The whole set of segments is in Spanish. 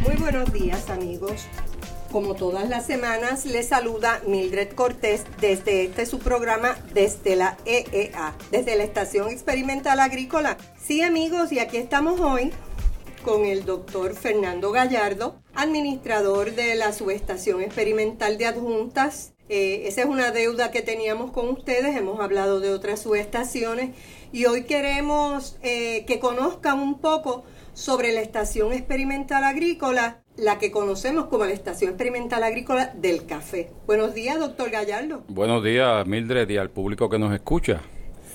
Muy buenos días amigos. Como todas las semanas, les saluda Mildred Cortés desde este su programa desde la EEA, desde la Estación Experimental Agrícola. Sí amigos, y aquí estamos hoy con el doctor Fernando Gallardo, administrador de la Subestación Experimental de Adjuntas. Eh, esa es una deuda que teníamos con ustedes, hemos hablado de otras subestaciones y hoy queremos eh, que conozcan un poco sobre la Estación Experimental Agrícola, la que conocemos como la Estación Experimental Agrícola del Café. Buenos días, doctor Gallardo. Buenos días, Mildred, y al público que nos escucha.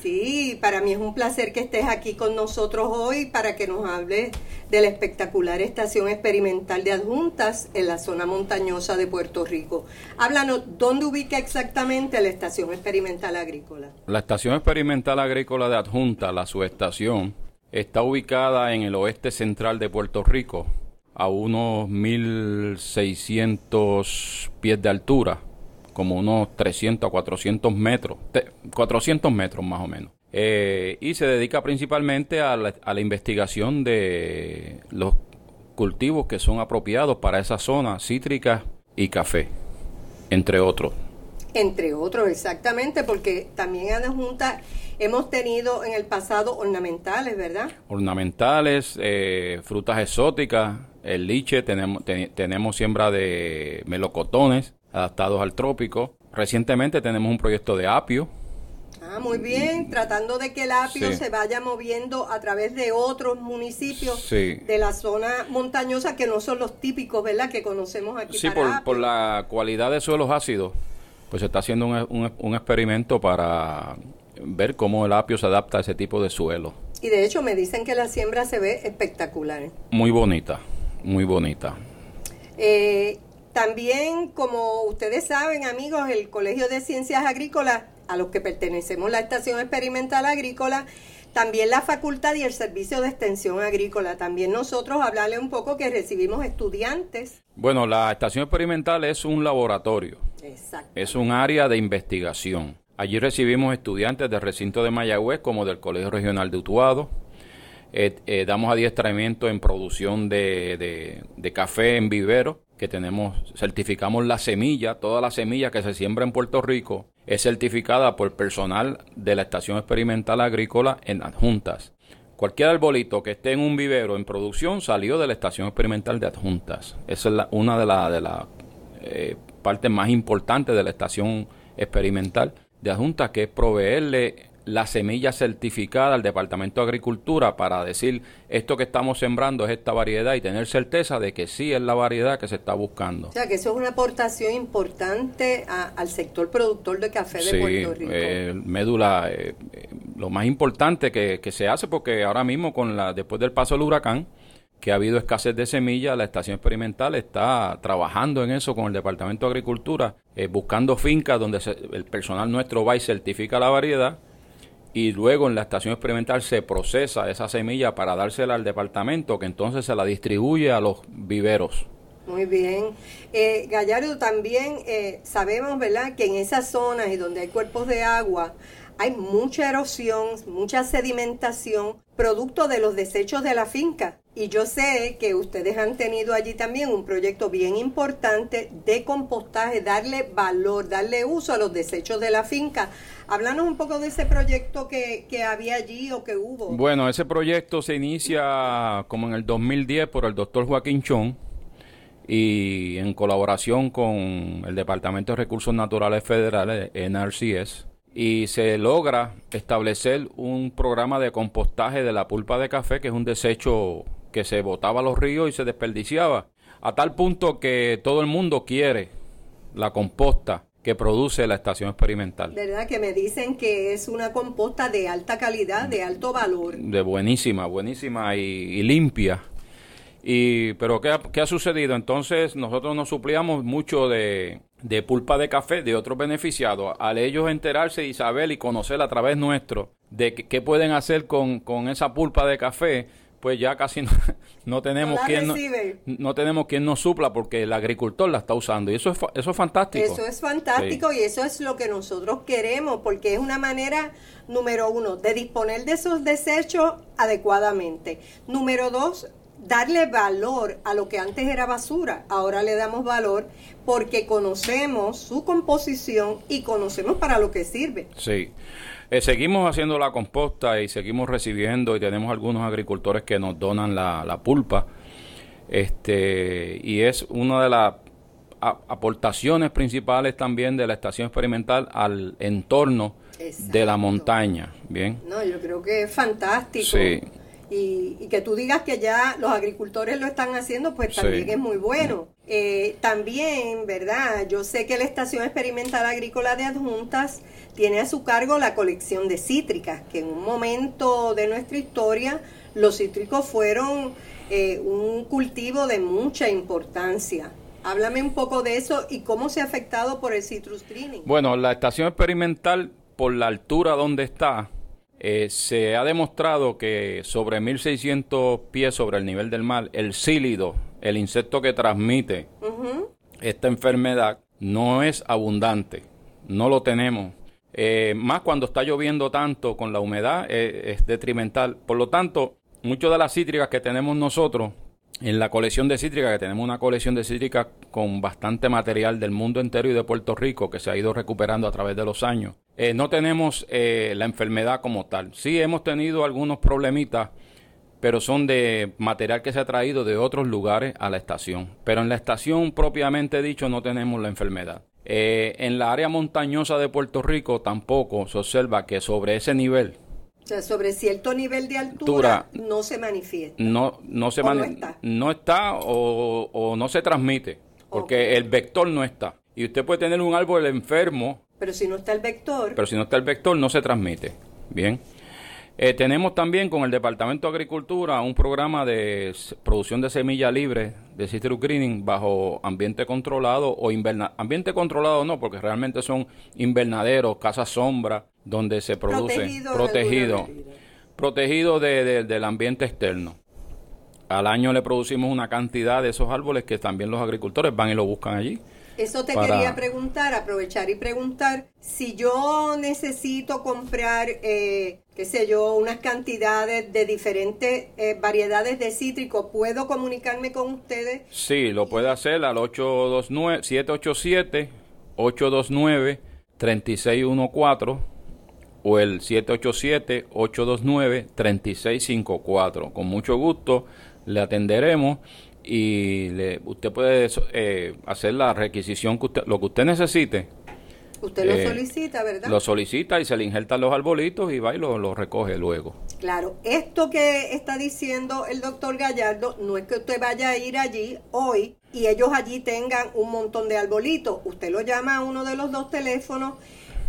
Sí, para mí es un placer que estés aquí con nosotros hoy para que nos hables de la espectacular estación experimental de adjuntas en la zona montañosa de Puerto Rico. Háblanos, ¿dónde ubica exactamente la estación experimental agrícola? La estación experimental agrícola de adjunta, la subestación, está ubicada en el oeste central de Puerto Rico, a unos 1600 pies de altura, como unos 300 a 400 metros, 400 metros más o menos. Eh, y se dedica principalmente a la, a la investigación de los cultivos que son apropiados para esa zona, cítrica y café, entre otros. Entre otros, exactamente, porque también en la Junta hemos tenido en el pasado ornamentales, ¿verdad? Ornamentales, eh, frutas exóticas, el liche, tenemos, te, tenemos siembra de melocotones adaptados al trópico. Recientemente tenemos un proyecto de apio. Ah, muy bien, tratando de que el apio Sí. se vaya moviendo a través de otros municipios Sí. de la zona montañosa que no son los típicos, ¿verdad? Que conocemos aquí. Sí, para por, apio. por la cualidad de suelos ácidos, pues se está haciendo un, un- un experimento para ver cómo el apio se adapta a ese tipo de suelo. Y de hecho me dicen que la siembra se ve espectacular. Muy bonita, muy bonita. Eh, también, como ustedes saben, amigos, el Colegio de Ciencias Agrícolas, a los que pertenecemos la Estación Experimental Agrícola, también la Facultad y el Servicio de Extensión Agrícola. También nosotros hablarle un poco que recibimos estudiantes. Bueno, la estación experimental es un laboratorio. Exacto. Es un área de investigación. Allí recibimos estudiantes del recinto de Mayagüez como del Colegio Regional de Utuado. Eh, eh, damos adiestramiento en producción de, de- de café en vivero, que tenemos, certificamos la semilla, toda la semilla que se siembra en Puerto Rico es certificada por personal de la Estación Experimental Agrícola en adjuntas. Cualquier arbolito que esté en un vivero en producción salió de la Estación Experimental de Adjuntas. Esa es la- una de las de la, eh, partes más importantes de la Estación Experimental de Adjuntas, que es proveerle la semilla certificada al Departamento de Agricultura para decir esto que estamos sembrando es esta variedad y tener certeza de que sí es la variedad que se está buscando. O sea, que eso es una aportación importante a- al sector productor de café de Sí, Puerto Rico. eh, médula, eh, eh, lo más importante que, que se hace, porque ahora mismo, con la después del paso del huracán, que ha habido escasez de semillas, la estación experimental está trabajando en eso con el Departamento de Agricultura, eh, buscando fincas donde se- el personal nuestro va y certifica la variedad, y luego en la estación experimental se procesa esa semilla para dársela al departamento, que entonces se la distribuye a los viveros. Muy bien. Eh, Gallardo, también eh, sabemos, ¿verdad?, que en esas zonas y donde hay cuerpos de agua hay mucha erosión, mucha sedimentación, producto de los desechos de la finca. Y yo sé que ustedes han tenido allí también un proyecto bien importante de compostaje, darle valor, darle uso a los desechos de la finca. Háblanos un poco de ese proyecto que, que había allí o que hubo. Bueno, ese proyecto se inicia como en el 2010 por el doctor Joaquín Chón y en colaboración con el Departamento de Recursos Naturales Federales, NRCS, y se logra establecer un programa de compostaje de la pulpa de café, que es un desecho que se botaba a los ríos y se desperdiciaba, a tal punto que todo el mundo quiere la composta que produce la estación experimental. ¿Verdad? Que me dicen que es una composta de alta calidad, de alto valor. de buenísima, buenísima y, y limpia. Y, pero ¿qué ha, qué ha sucedido? Entonces nosotros nos suplíamos mucho de, de pulpa de café de otros beneficiados. Al ellos enterarse y saber y conocer a través nuestro de qué- qué pueden hacer con, con esa pulpa de café, pues ya casi no, tenemos quien no, tenemos quien nos supla porque el agricultor la está usando y eso es eso es fantástico. Eso es fantástico y eso es lo que nosotros queremos porque es una manera número uno de disponer de esos desechos adecuadamente. Número dos, darle valor a lo que antes era basura. Ahora le damos valor porque conocemos su composición y conocemos para lo que sirve. Sí. Eh, seguimos haciendo la composta y seguimos recibiendo y tenemos algunos agricultores que nos donan la, pulpa. Este, y es una de las aportaciones principales también de la estación experimental al entorno de la montaña. Bien. No, yo creo que es fantástico. Sí. Y, que tú digas que ya los agricultores lo están haciendo, pues también es muy bueno. Eh, también, ¿verdad? Yo sé que la Estación Experimental Agrícola de Adjuntas tiene a su cargo la colección de cítricas, que en un momento de nuestra historia los cítricos fueron eh, un cultivo de mucha importancia. Háblame un poco de eso y cómo se ha afectado por el citrus greening. Bueno, la estación experimental, por la altura donde está, eh, se ha demostrado que sobre 1600 pies sobre el nivel del mar, el cílido, el insecto que transmite esta enfermedad, no es abundante. No lo tenemos. Eh, más cuando está lloviendo tanto con la humedad eh, es detrimental. Por lo tanto, muchas de las cítricas que tenemos nosotros en la colección de cítricas, que tenemos una colección de cítricas con bastante material del mundo entero y de Puerto Rico que se ha ido recuperando a través de los años, eh, no tenemos eh, la enfermedad como tal. Sí hemos tenido algunos problemitas, pero son de material que se ha traído de otros lugares a la estación. Pero en la estación propiamente dicho no tenemos la enfermedad. Eh, en la área montañosa de Puerto Rico tampoco se observa que sobre ese nivel, o sea, sobre cierto nivel de altura, no se manifiesta. No, no se manifiesta. No está, o, no se transmite, porque el vector no está. Y usted puede tener un árbol enfermo. Pero si no está el vector. Pero si no está el vector, no se transmite. Bien. Eh, tenemos también con el Departamento de Agricultura un programa de producción de semilla libre de citrus greening bajo ambiente controlado o inverna ambiente controlado no porque realmente son invernaderos, casas sombra donde se produce protegido protegido, del ambiente externo. Al año le producimos una cantidad de esos árboles que también los agricultores van y lo buscan allí eso te quería preguntar, aprovechar y preguntar si yo necesito comprar, eh, qué sé yo, unas cantidades de diferentes eh, variedades de cítricos, ¿puedo comunicarme con ustedes? Sí, lo puede hacer al 829 787 829 3614 o el 787-829-3654. Con mucho gusto le atenderemos y le, usted puede eh, hacer la requisición que usted, lo que usted necesite. Usted lo eh, solicita, ¿verdad? Lo solicita y se le injertan los arbolitos y va y lo, recoge luego. Claro, esto que está diciendo el doctor Gallardo no es que usted vaya a ir allí hoy y ellos allí tengan un montón de arbolitos. Usted lo llama a uno de los dos teléfonos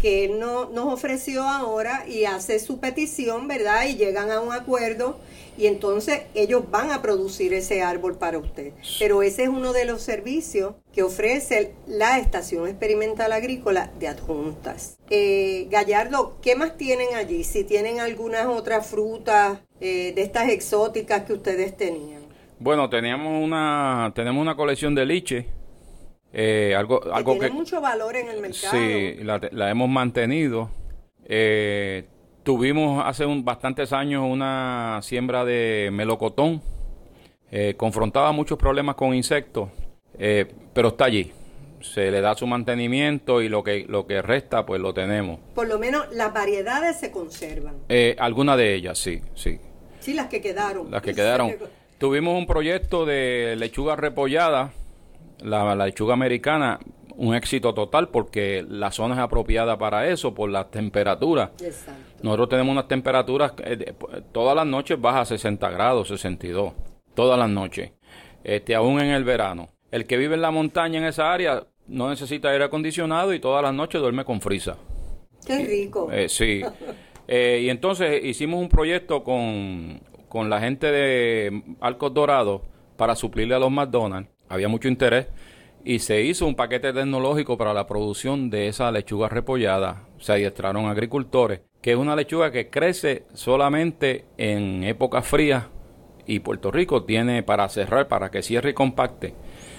que él no, nos ofreció ahora y hace su petición, ¿verdad? Y llegan a un acuerdo y entonces ellos van a producir ese árbol para usted. Pero ese es uno de los servicios que ofrece la Estación Experimental Agrícola de Adjuntas. Eh, Gallardo, ¿qué más tienen allí? Si tienen algunas otras frutas eh, de estas exóticas que ustedes tenían. Bueno, teníamos una, tenemos una colección de liche. Eh, algo, algo tiene mucho valor en el mercado. Sí, la, la hemos mantenido. Eh, Tuvimos hace un, bastantes años una siembra de melocotón. Eh, confrontaba muchos problemas con insectos, eh, pero está allí. Se le da su mantenimiento y lo que, lo que resta, pues lo tenemos. Por lo menos las variedades se conservan. Eh, algunas de ellas, sí, sí. Sí, las que quedaron. Las que quedaron. Tuvimos un proyecto de lechuga repollada, la, la lechuga americana, un éxito total porque la zona es apropiada para eso, por las temperaturas. Nosotros tenemos unas temperaturas eh, todas las noches baja a 60 grados, 62, todas las noches, este, aún en el verano. El que vive en la montaña en esa área no necesita aire acondicionado y todas las noches duerme con frisa. Qué rico. Eh, sí. Eh, y entonces hicimos un proyecto con, con la gente de Arcos Dorados para suplirle a los McDonald's. Había mucho interés y se hizo un paquete tecnológico para la producción de esa lechuga repollada. Se adiestraron agricultores, que es una lechuga que crece solamente en épocas frías y Puerto Rico tiene para cerrar, para que cierre y compacte.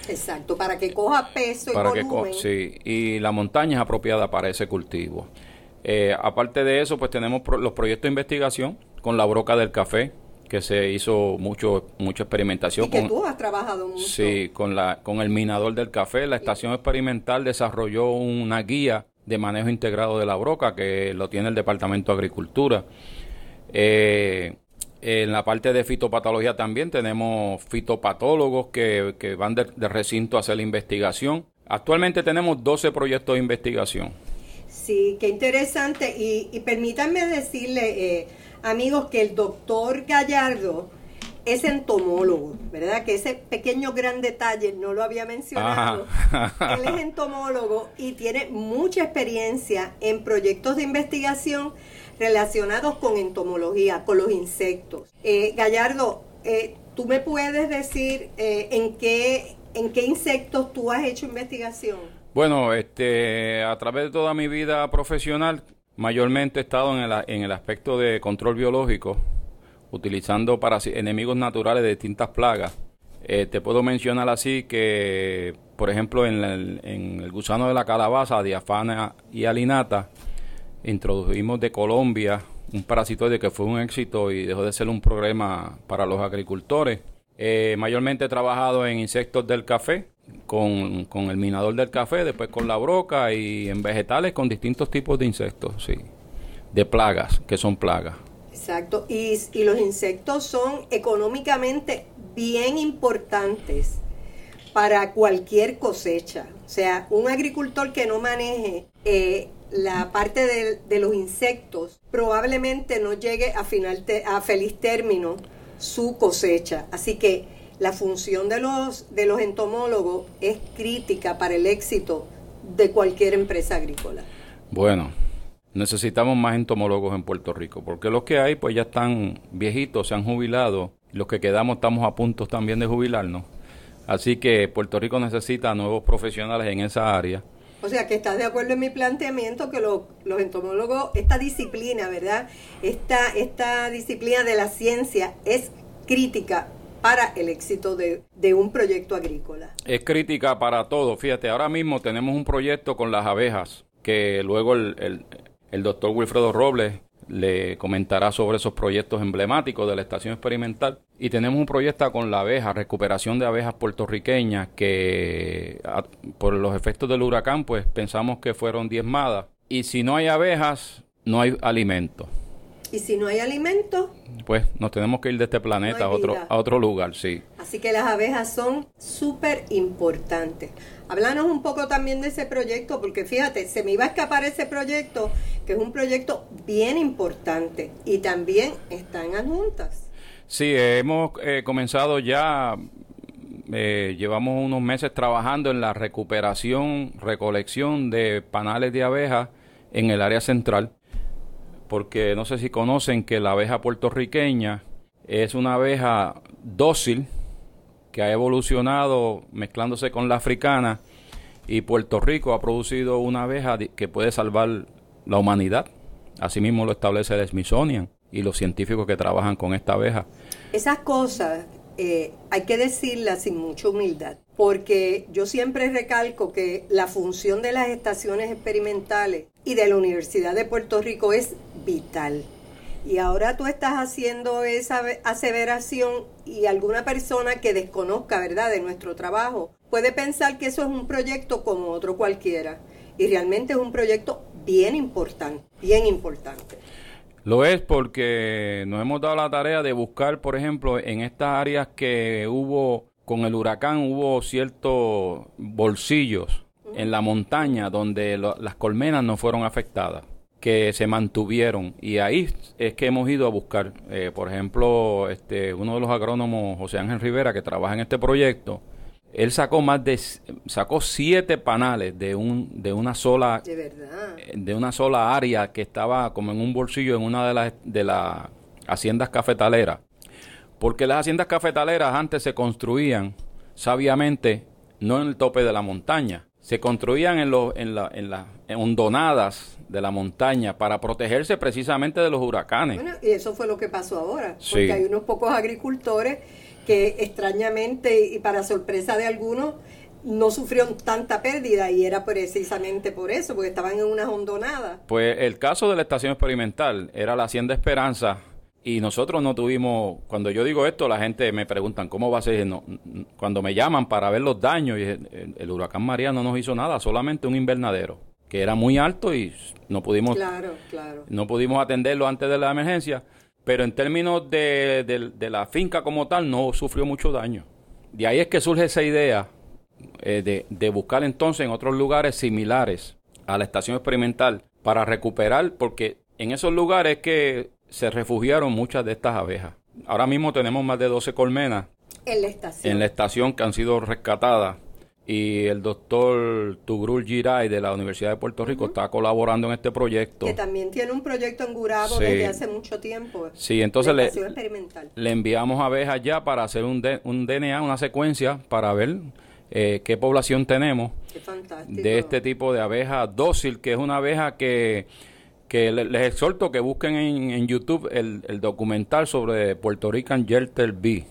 Exacto, para que coja peso para y volumen. Que sí, y la montaña es apropiada para ese cultivo. Eh, aparte de eso, pues tenemos los proyectos de investigación con la broca del café, que se hizo mucho mucha experimentación. Y que tú has trabajado mucho. Sí, con, la, con el minador del café. La estación experimental desarrolló una guía de manejo integrado de la broca que lo tiene el Departamento de Agricultura. Eh, en la parte de fitopatología también tenemos fitopatólogos que, que van de, recinto a hacer la investigación. Actualmente tenemos 12 proyectos de investigación. Sí, qué interesante. Y, permítanme decirle, eh, amigos, que el doctor Gallardo es entomólogo, ¿verdad? Que ese pequeño gran detalle no lo había mencionado. Él es entomólogo y tiene mucha experiencia en proyectos de investigación relacionados con entomología, con los insectos. Eh, Gallardo, eh, ¿tú me puedes decir eh, en, qué, en qué insectos tú has hecho investigación? Bueno, este, a través de toda mi vida profesional, mayormente he estado en el, en el aspecto de control biológico, utilizando para enemigos naturales de distintas plagas. te puedo mencionar así que, por ejemplo, en el, en el gusano de la calabaza, diafana y alinata, introdujimos de Colombia un parasitoide que fue un éxito y dejó de ser un problema para los agricultores. Eh, mayormente he trabajado en insectos del café, con, con, el minador del café, después con la broca y en vegetales con distintos tipos de insectos, sí, de plagas, que son plagas. Exacto, y, y los insectos son económicamente bien importantes para cualquier cosecha. O sea, un agricultor que no maneje eh, la parte de, los insectos probablemente no llegue a, final a feliz término su cosecha. Así que la función de los, de los entomólogos es crítica para el éxito de cualquier empresa agrícola. Bueno, necesitamos más entomólogos en Puerto Rico, porque los que hay pues ya están viejitos, se han jubilado, los que quedamos estamos a punto también de jubilarnos. Así que Puerto Rico necesita nuevos profesionales en esa área o sea, que estás de acuerdo en mi planteamiento que los entomólogos, esta disciplina, ¿verdad? Esta, esta disciplina de la ciencia es crítica para el éxito de, un proyecto agrícola. Es crítica para todo. Fíjate, ahora mismo tenemos un proyecto con las abejas que luego el, el, el doctor Wilfredo Robles le comentará sobre esos proyectos emblemáticos de la estación experimental. Y tenemos un proyecto con la abeja, recuperación de abejas puertorriqueñas, que por los efectos del huracán, pues pensamos que fueron diezmadas. Y si no hay abejas, no hay alimento. Y si no hay alimento, pues nos tenemos que ir de este planeta a, otro, a otro lugar, sí. Así que las abejas son súper importantes. Háblanos un poco también de ese proyecto, porque fíjate, se me iba a escapar ese proyecto, que es un proyecto bien importante y también están adjuntas. Sí, hemos eh, comenzado ya, eh, llevamos unos meses trabajando en la recuperación, recolección de panales de abejas en el área central porque no sé si conocen que la abeja puertorriqueña es una abeja dócil que ha evolucionado mezclándose con la africana y Puerto Rico ha producido una abeja que puede salvar la humanidad. Asimismo lo establece el Smithsonian y los científicos que trabajan con esta abeja. Esas cosas eh, hay que decirlas sin mucha humildad, porque yo siempre recalco que la función de las estaciones experimentales y de la Universidad de Puerto Rico es vital. Y ahora tú estás haciendo esa aseveración y alguna persona que desconozca, ¿verdad?, de nuestro trabajo, puede pensar que eso es un proyecto como otro cualquiera. Y realmente es un proyecto bien importante, bien importante. Lo es porque nos hemos dado la tarea de buscar, por ejemplo, en estas áreas que hubo, con el huracán, hubo ciertos bolsillos en la montaña donde las colmenas no fueron afectadas, que se mantuvieron. Y ahí es que hemos ido a buscar, eh, por ejemplo, este, uno de los agrónomos, José Ángel Rivera, que trabaja en este proyecto, él sacó más de sacó siete panales de un de una sola de, una sola área que estaba como en un bolsillo en una de las de las haciendas cafetaleras. Porque las haciendas cafetaleras antes se construían sabiamente no en el tope de la montaña se construían en, los, en, la, en las hondonadas de la montaña para protegerse precisamente de los huracanes. Bueno, y eso fue lo que pasó ahora, porque hay unos pocos agricultores que extrañamente y para sorpresa de algunos no sufrieron tanta pérdida y era precisamente por eso, porque estaban en unas hondonadas. Pues el caso de la estación experimental era la Hacienda Esperanza y nosotros no tuvimos, cuando yo digo esto, la gente me preguntan, ¿cómo va a ser? No, cuando me llaman para ver los daños, y el, huracán María no nos hizo nada, solamente un invernadero, que era muy alto y no pudimos, claro, claro. no pudimos atenderlo antes de la emergencia, pero en términos de, de la finca como tal, no sufrió mucho daño. De ahí es que surge esa idea eh, de, de buscar entonces en otros lugares similares a la estación experimental para recuperar, porque en esos lugares que se refugiaron muchas de estas abejas. Ahora mismo tenemos más de 12 colmenas en la estación, en la estación que han sido rescatadas y el doctor Tugrul Giray de la Universidad de Puerto Rico está colaborando en este proyecto. Que también tiene un proyecto en Gurabo desde hace mucho tiempo. Sí, entonces le, le, enviamos abejas ya para hacer un, un DNA, una secuencia para ver eh, qué población tenemos de este tipo de abeja dócil, que es una abeja que, que les exhorto que busquen en, YouTube el, documental sobre Puerto Rican Gentle Bee,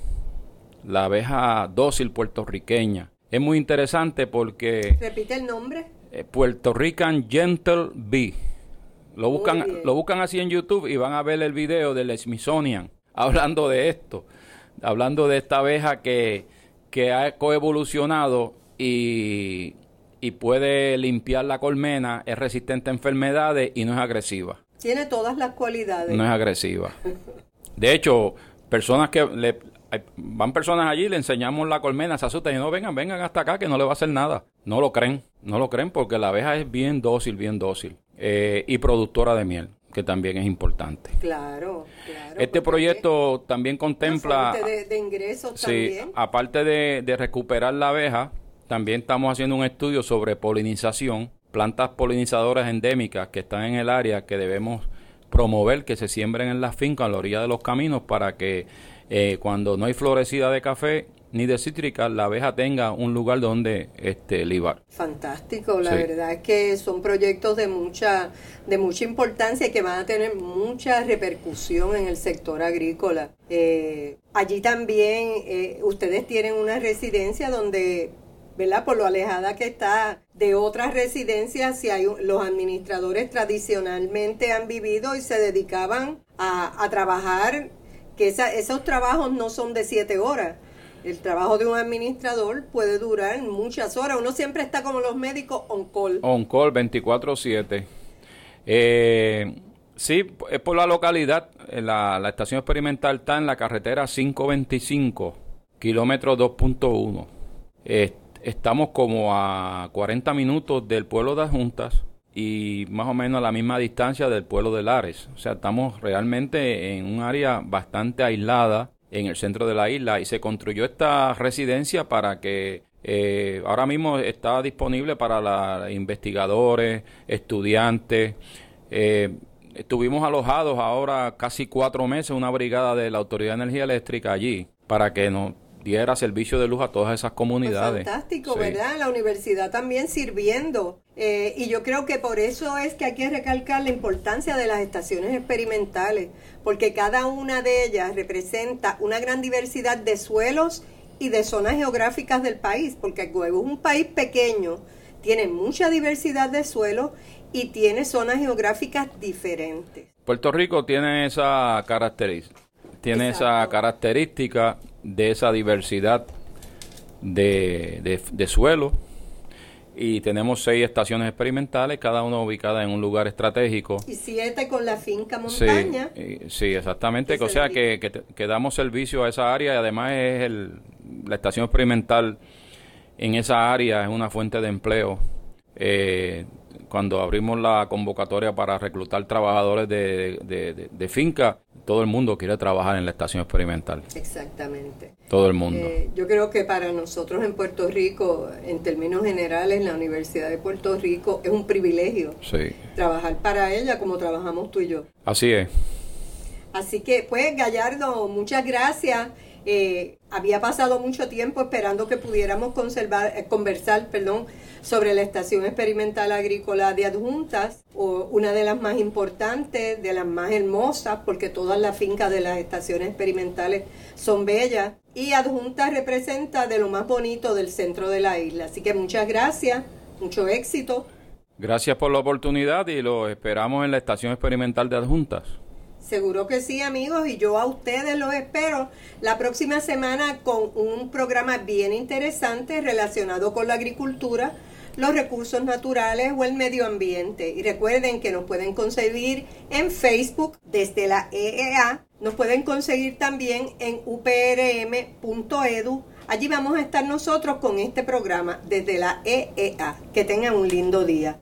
la abeja dócil puertorriqueña. Es muy interesante porque... Repite el nombre. Eh, Puerto Rican Gentle Bee. Lo buscan, lo buscan así en YouTube y van a ver el video del Smithsonian hablando de esto, hablando de esta abeja que que ha coevolucionado y, y puede limpiar la colmena, es resistente a enfermedades y no es agresiva. Tiene todas las cualidades. No es agresiva. De hecho, personas que le, van personas allí, le enseñamos la colmena, se asustan y no vengan, vengan hasta acá que no le va a hacer nada. No lo creen, no lo creen porque la abeja es bien dócil, bien dócil eh, y productora de miel que también es importante. Claro, claro. Este proyecto también contempla... De, de, ingresos sí, aparte de, de recuperar la abeja, también estamos haciendo un estudio sobre polinización, plantas polinizadoras endémicas que están en el área que debemos promover que se siembren en las fincas a la orilla de los caminos para que eh, cuando no hay florecida de café ni de cítrica, la abeja tenga un lugar donde este, libar. Fantástico, la verdad es que son proyectos de mucha, de mucha importancia y que van a tener mucha repercusión en el sector agrícola. Eh, allí también eh, ustedes tienen una residencia donde ¿verdad? Por lo alejada que está de otras residencias, si hay, los administradores tradicionalmente han vivido y se dedicaban a, a trabajar, que esos trabajos no son de siete horas, el trabajo de un administrador puede durar muchas horas. Uno siempre está como los médicos on call. On call 24/7. Eh, sí, es por la localidad. La, la, estación experimental está en la carretera 525, kilómetro 2.1. estamos como a 40 minutos del pueblo de Juntas y más o menos a la misma distancia del pueblo de Lares. O sea, estamos realmente en un área bastante aislada en el centro de la isla y se construyó esta residencia para que eh, ahora mismo está disponible para los investigadores, estudiantes. Eh, estuvimos alojados ahora casi cuatro meses una brigada de la Autoridad de Energía Eléctrica allí para que nos diera servicio de luz a todas esas comunidades. fantástico, ¿verdad? La universidad también sirviendo. Eh, y yo creo que por eso es que hay que recalcar la importancia de las estaciones experimentales, porque cada una de ellas representa una gran diversidad de suelos y de zonas geográficas del país, porque Huevo es un país pequeño, tiene mucha diversidad de suelos y tiene zonas geográficas diferentes. Puerto Rico tiene esa característica, tiene esa característica de esa diversidad de, de, suelo y tenemos seis estaciones experimentales, cada una ubicada en un lugar estratégico. Y siete con la finca montaña. Sí, exactamente, o sea que, que, damos servicio a esa área y además es el, la estación experimental en esa área es una fuente de empleo. Eh, cuando abrimos la convocatoria para reclutar trabajadores de, de, finca, todo el mundo quiere trabajar en la estación experimental. Exactamente. Todo el mundo. Eh, yo creo que para nosotros en Puerto Rico, en términos generales, la Universidad de Puerto Rico es un privilegio sí. trabajar para ella como trabajamos tú y yo. Así es. Así que, pues, Gallardo, muchas gracias. Eh, había pasado mucho tiempo esperando que pudiéramos conservar, eh, conversar perdón, sobre la Estación Experimental Agrícola de Adjuntas, o una de las más importantes, de las más hermosas, porque todas las fincas de las estaciones experimentales son bellas. Y Adjuntas representa de lo más bonito del centro de la isla. Así que muchas gracias, mucho éxito. Gracias por la oportunidad y lo esperamos en la Estación Experimental de Adjuntas. Seguro que sí, amigos, y yo a ustedes los espero la próxima semana con un programa bien interesante relacionado con la agricultura, los recursos naturales o el medio ambiente. Y recuerden que nos pueden conseguir en Facebook desde la EEA, nos pueden conseguir también en uprm.edu. Allí vamos a estar nosotros con este programa desde la EEA. Que tengan un lindo día.